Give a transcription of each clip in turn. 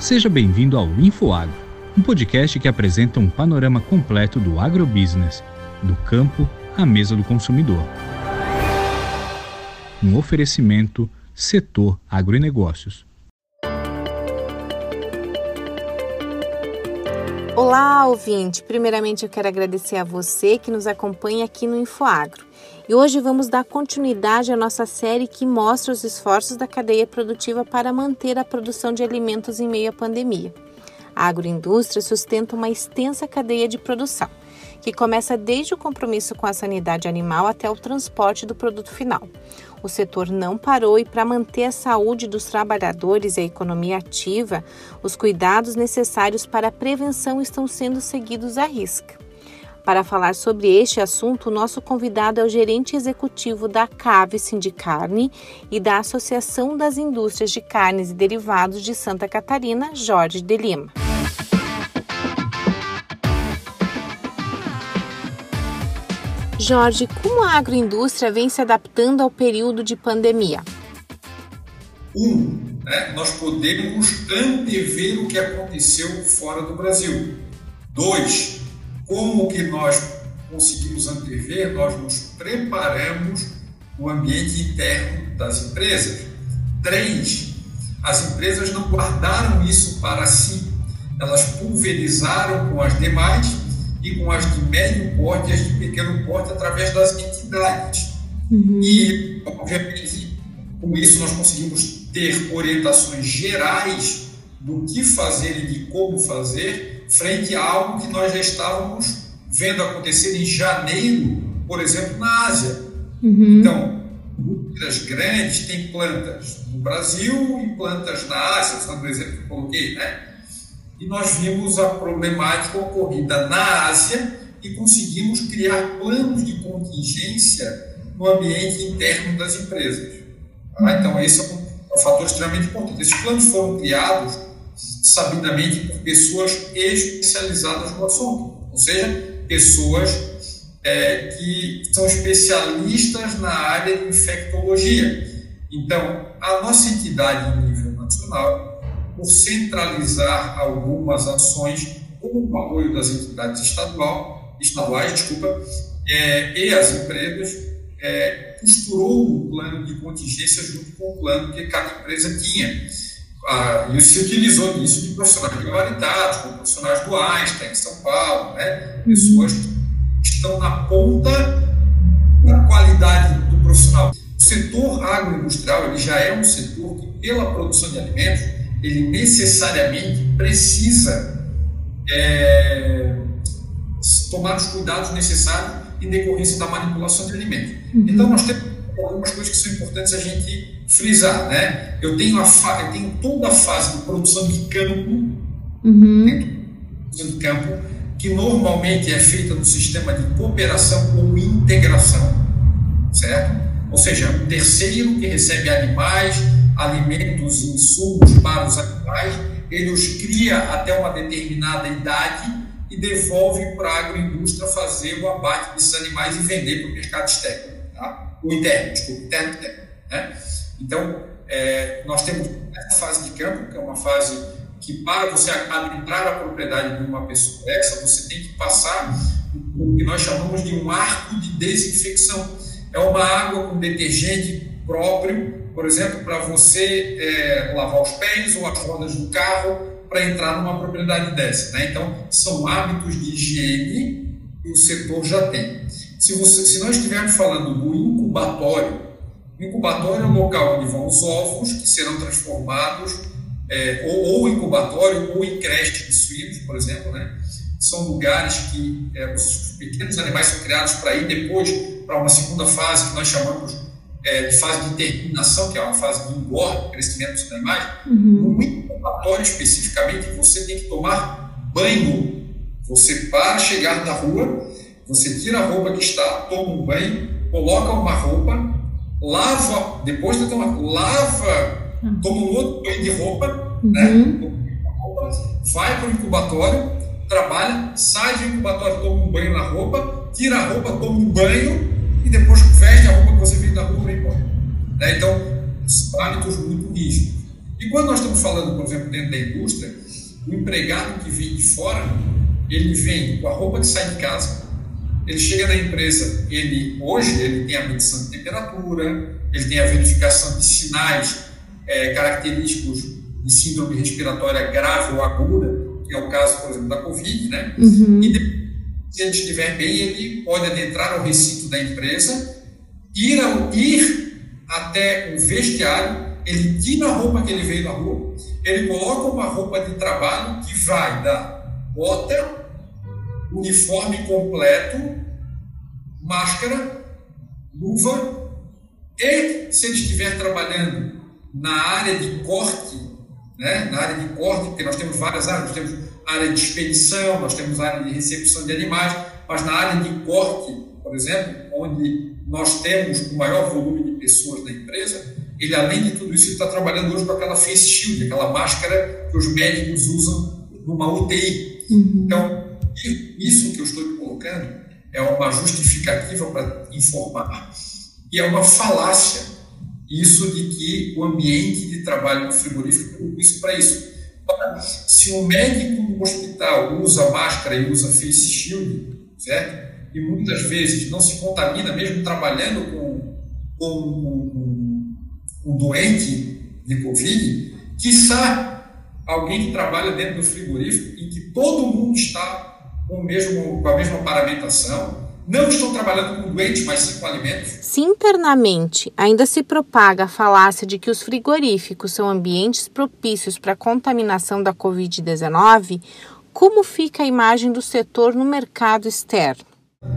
Seja bem-vindo ao InfoAgro, um podcast que apresenta um panorama completo do agrobusiness, do campo à mesa do consumidor. Um oferecimento Setor Agronegócios. Olá, ouvinte! Primeiramente, eu quero agradecer a você que nos acompanha aqui no InfoAgro. E hoje vamos dar continuidade à nossa série que mostra os esforços da cadeia produtiva para manter a produção de alimentos em meio à pandemia. A agroindústria sustenta uma extensa cadeia de produção, que começa desde o compromisso com a sanidade animal até o transporte do produto final. O setor não parou e, para manter a saúde dos trabalhadores e a economia ativa, os cuidados necessários para a prevenção estão sendo seguidos à risca. Para falar sobre este assunto, o nosso convidado é o gerente executivo da CAVE Sindicarne e da Associação das Indústrias de Carnes e Derivados de Santa Catarina, Jorge de Lima. Jorge, como a agroindústria vem se adaptando ao período de pandemia? Um, né, nós podemos antever o que aconteceu fora do Brasil. Dois, como que nós conseguimos antever? Nós nos preparamos no ambiente interno das empresas. Três, as empresas não guardaram isso para si, elas pulverizaram com as demais e com as de médio porte e as de pequeno porte através das entidades. Uhum. E, obviamente, com isso nós conseguimos ter orientações gerais do que fazer e de como fazer frente a algo que nós já estávamos vendo acontecer em janeiro, por exemplo, na Ásia. Uhum. Então, indústrias grandes têm plantas no Brasil e plantas na Ásia, usando o exemplo que eu coloquei, né? E nós vimos a problemática ocorrida na Ásia e conseguimos criar planos de contingência no ambiente interno das empresas. Tá? Então, esse é um fator extremamente importante. Esses planos foram criados sabidamente por pessoas especializadas no assunto, ou seja, pessoas é, que são especialistas na área de infectologia. Então, a nossa entidade em nível nacional, por centralizar algumas ações, como o apoio das entidades estadual, estaduais, desculpa, é, e as empresas, é, costurou um plano de contingência junto com o plano que cada empresa tinha ah, e se utilizou nisso de profissionais gabaritados, como profissionais do Einstein, em São Paulo, né? pessoas que estão na ponta da qualidade do profissional. O setor agroindustrial ele já é um setor que, pela produção de alimentos, ele necessariamente precisa é, tomar os cuidados necessários em decorrência da manipulação de alimentos. Uhum. Então, nós temos algumas coisas que são importantes a gente frisar, né? Eu tenho, a fa eu tenho toda a fase de produção de campo, uhum. de campo, que normalmente é feita no sistema de cooperação ou integração, certo? Ou seja, um terceiro que recebe animais, alimentos e insumos para os animais, ele os cria até uma determinada idade e devolve para a agroindústria fazer o abate desses animais e vender para o mercado externo. Tá? o interno, desculpa, interno interno. Né? Então, é, nós temos essa fase de campo, que é uma fase que para você adentrar a propriedade de uma pessoa essa, você tem que passar o que nós chamamos de um arco de desinfecção. É uma água com detergente próprio, por exemplo, para você é, lavar os pés ou as rodas do carro para entrar numa propriedade dessa. Né? Então, são hábitos de higiene que o setor já tem. Se, você, se nós estivermos falando do incubatório, incubatório é o local onde vão os ovos que serão transformados, é, ou, ou incubatório ou em creche de suínos, por exemplo, né? São lugares que é, os pequenos animais são criados para ir depois para uma segunda fase que nós chamamos é, fase de terminação, que é uma fase de engorda, crescimento dos animais. Uhum. No incubatório especificamente, você tem que tomar banho. Você para chegar da rua, você tira a roupa que está, toma um banho, coloca uma roupa, lava, depois de tomar, lava, hum. toma um outro banho de roupa, uhum. né? vai para o incubatório, trabalha, sai do incubatório, toma um banho na roupa, tira a roupa, toma um banho e depois veste a roupa que você veio da rua vai embora. Né? Então, hábitos muito rígidos. E quando nós estamos falando, por exemplo, dentro da indústria, o empregado que vem de fora, ele vem com a roupa que sai de casa, ele chega na empresa, ele hoje ele tem a medição de temperatura, ele tem a verificação de sinais é, característicos de síndrome respiratória grave ou aguda, que é o caso, por exemplo, da Covid, né? Uhum. E se ele estiver bem, ele pode adentrar ao recinto da empresa, ir, ao, ir até o vestiário, ele tira a roupa que ele veio da rua, ele coloca uma roupa de trabalho que vai da bota, uniforme completo, máscara, luva, e se ele estiver trabalhando na área de corte, né, na área de corte, porque nós temos várias áreas, nós temos área de expedição, nós temos área de recepção de animais, mas na área de corte, por exemplo, onde nós temos o maior volume de pessoas da empresa, ele, além de tudo isso, está trabalhando hoje com aquela face shield, aquela máscara que os médicos usam numa UTI. Uhum. Então, isso que eu estou colocando é uma justificativa para informar e é uma falácia isso de que o ambiente de trabalho frigorífico é isso para isso. Se um médico hospital usa máscara e usa face shield, certo? E muitas vezes não se contamina, mesmo trabalhando com, com um, doente de Covid, quiçá alguém que trabalha dentro do frigorífico e que todo mundo está com, mesmo, com a mesma paramentação, não estão trabalhando com doentes, mas sim com alimentos. Se internamente ainda se propaga a falácia de que os frigoríficos são ambientes propícios para a contaminação da Covid-19, como fica a imagem do setor no mercado externo?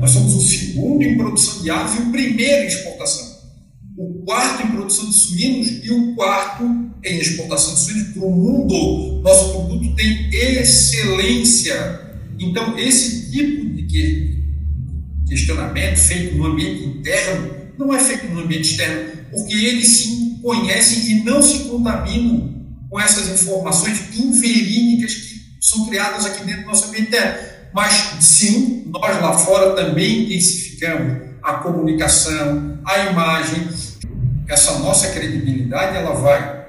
Nós somos o segundo em produção de aves e o primeiro em exportação. O quarto em produção de suínos e o quarto em exportação de suínos para o mundo. Nosso produto tem excelência. Então, esse tipo de questionamento feito no ambiente interno não é feito no ambiente externo, porque eles se conhecem e não se contaminam com essas informações inverídicas que são criadas aqui dentro do nosso ambiente interno. Mas sim, nós lá fora também intensificamos a comunicação, a imagem. Essa nossa credibilidade ela vai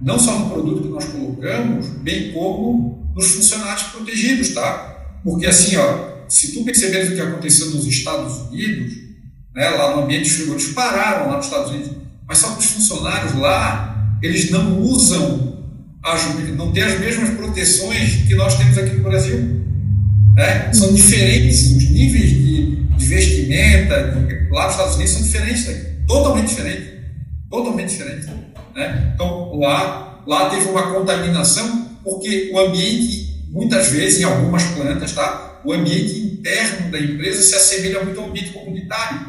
não só no produto que nós colocamos, bem como nos funcionários protegidos, tá? Porque assim, ó, se tu perceberes o que aconteceu nos Estados Unidos, né, lá no ambiente frigorífico, pararam lá nos Estados Unidos, mas só que os funcionários lá, eles não usam, as, não têm as mesmas proteções que nós temos aqui no Brasil. Né? São diferentes, os níveis de, de vestimenta lá nos Estados Unidos são diferentes daqui, totalmente diferentes. Totalmente diferentes. Né? Então, lá, lá teve uma contaminação, porque o ambiente, muitas vezes, em algumas plantas, tá? o ambiente interno da empresa se assemelha muito ao ambiente comunitário,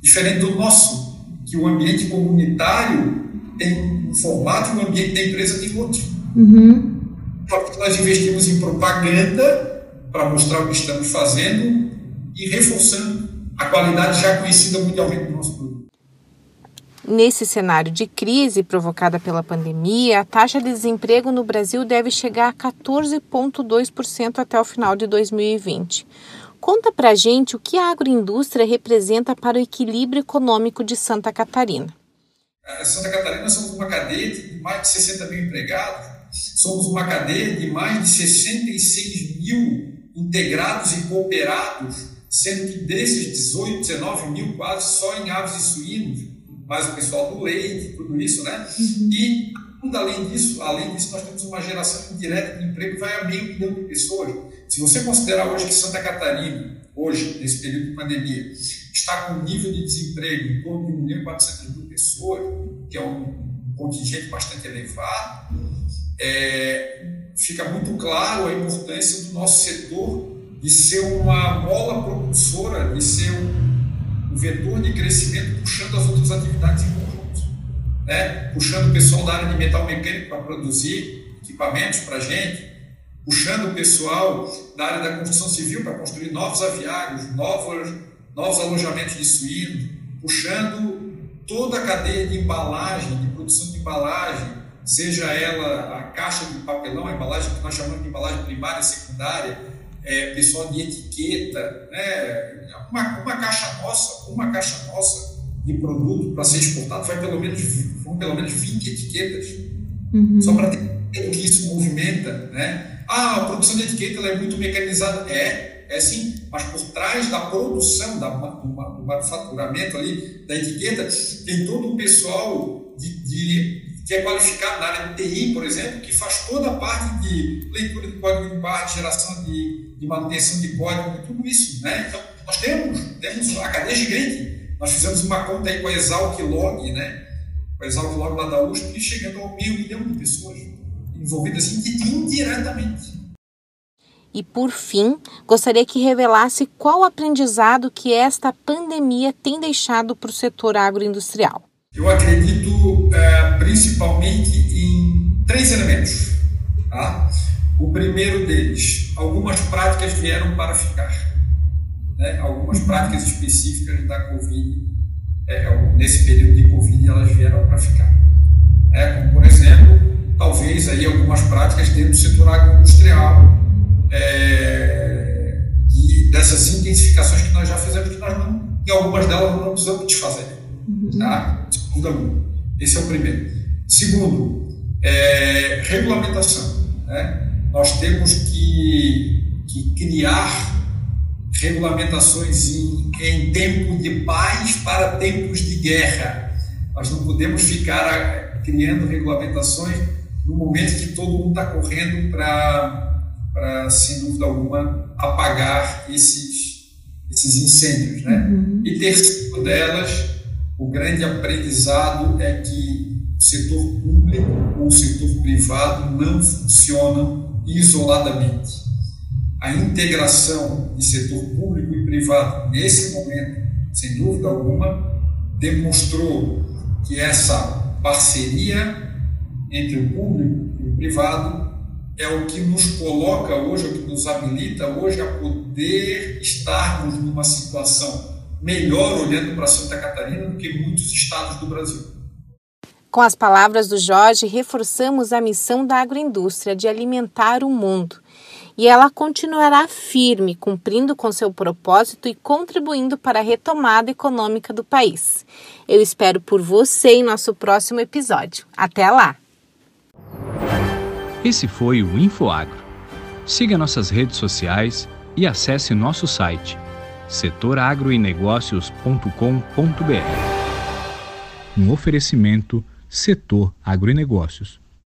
diferente do nosso, que o ambiente comunitário tem um formato e o ambiente da empresa tem outro. Uhum. Nós investimos em propaganda para mostrar o que estamos fazendo e reforçando a qualidade já conhecida mundialmente do nosso. Nesse cenário de crise provocada pela pandemia, a taxa de desemprego no Brasil deve chegar a 14,2% até o final de 2020. Conta pra gente o que a agroindústria representa para o equilíbrio econômico de Santa Catarina. Santa Catarina somos uma cadeia de mais de 60 mil empregados, somos uma cadeia de mais de 66 mil integrados e cooperados, sendo que desses 18, 19 mil quase só em aves e suínos mais o pessoal do leite, tudo isso, né? Uhum. E, além disso, além disso, nós temos uma geração indireta de emprego que vai a meio milhão de pessoas. Se você considerar hoje que Santa Catarina, hoje, nesse período de pandemia, está com um nível de desemprego em torno de 1 milhão e 400 mil pessoas, que é um contingente bastante elevado, é, fica muito claro a importância do nosso setor de ser uma mola propulsora, de ser um um vetor de crescimento puxando as outras atividades em conjunto, né? puxando o pessoal da área de metal mecânico para produzir equipamentos para a gente, puxando o pessoal da área da construção civil para construir novos aviários, novos, novos alojamentos de suínos, puxando toda a cadeia de embalagem, de produção de embalagem, seja ela a caixa de papelão, a embalagem que nós chamamos de embalagem primária e secundária, é, pessoal de etiqueta, né? uma, uma caixa nossa, uma caixa nossa de produto para ser exportado vai pelo menos, vão pelo menos 20 etiquetas. Uhum. Só para ter o que isso movimenta, né? Ah, a produção de etiqueta é muito mecanizada. É, é sim, mas por trás da produção, da, do, do manufaturamento ali, da etiqueta, tem todo um pessoal de, de que é qualificado na área de TI, por exemplo, que faz toda a parte de leitura de código de barra, geração de, de manutenção de código, tudo isso. Né? Então, nós temos, temos a cadeia gigante. Nós fizemos uma conta aí com a Exalc Log, né? com a Exalc Log lá da USP, chegando ao meio milhão de pessoas envolvidas indiretamente. E por fim, gostaria que revelasse qual aprendizado que esta pandemia tem deixado para o setor agroindustrial. Eu acredito é, principalmente em três elementos. Tá? O primeiro deles, algumas práticas vieram para ficar. Né? Algumas práticas específicas da Covid, é, nesse período de Covid, elas vieram para ficar. É, como, por exemplo, talvez aí algumas práticas dentro do setor agroindustrial, é, e dessas intensificações que nós já fizemos, que nós não, em algumas delas não precisamos desfazer. Uhum. Tá? Esse é o primeiro. Segundo, é, regulamentação. Né? Nós temos que, que criar regulamentações em, em tempo de paz para tempos de guerra. Nós não podemos ficar criando regulamentações no momento que todo mundo está correndo para, sem dúvida alguma, apagar esses, esses incêndios. Né? Uhum. E terceiro delas, o grande aprendizado é que o setor público ou o setor privado não funcionam isoladamente. A integração de setor público e privado, nesse momento, sem dúvida alguma, demonstrou que essa parceria entre o público e o privado é o que nos coloca hoje, é o que nos habilita hoje a poder estarmos numa situação melhor olhando para Santa Catarina do que muitos estados do Brasil. Com as palavras do Jorge, reforçamos a missão da agroindústria de alimentar o mundo. E ela continuará firme, cumprindo com seu propósito e contribuindo para a retomada econômica do país. Eu espero por você em nosso próximo episódio. Até lá! Esse foi o InfoAgro. Siga nossas redes sociais e acesse nosso site setoragroinegócios.com.br. Um oferecimento Setor Agronegócios.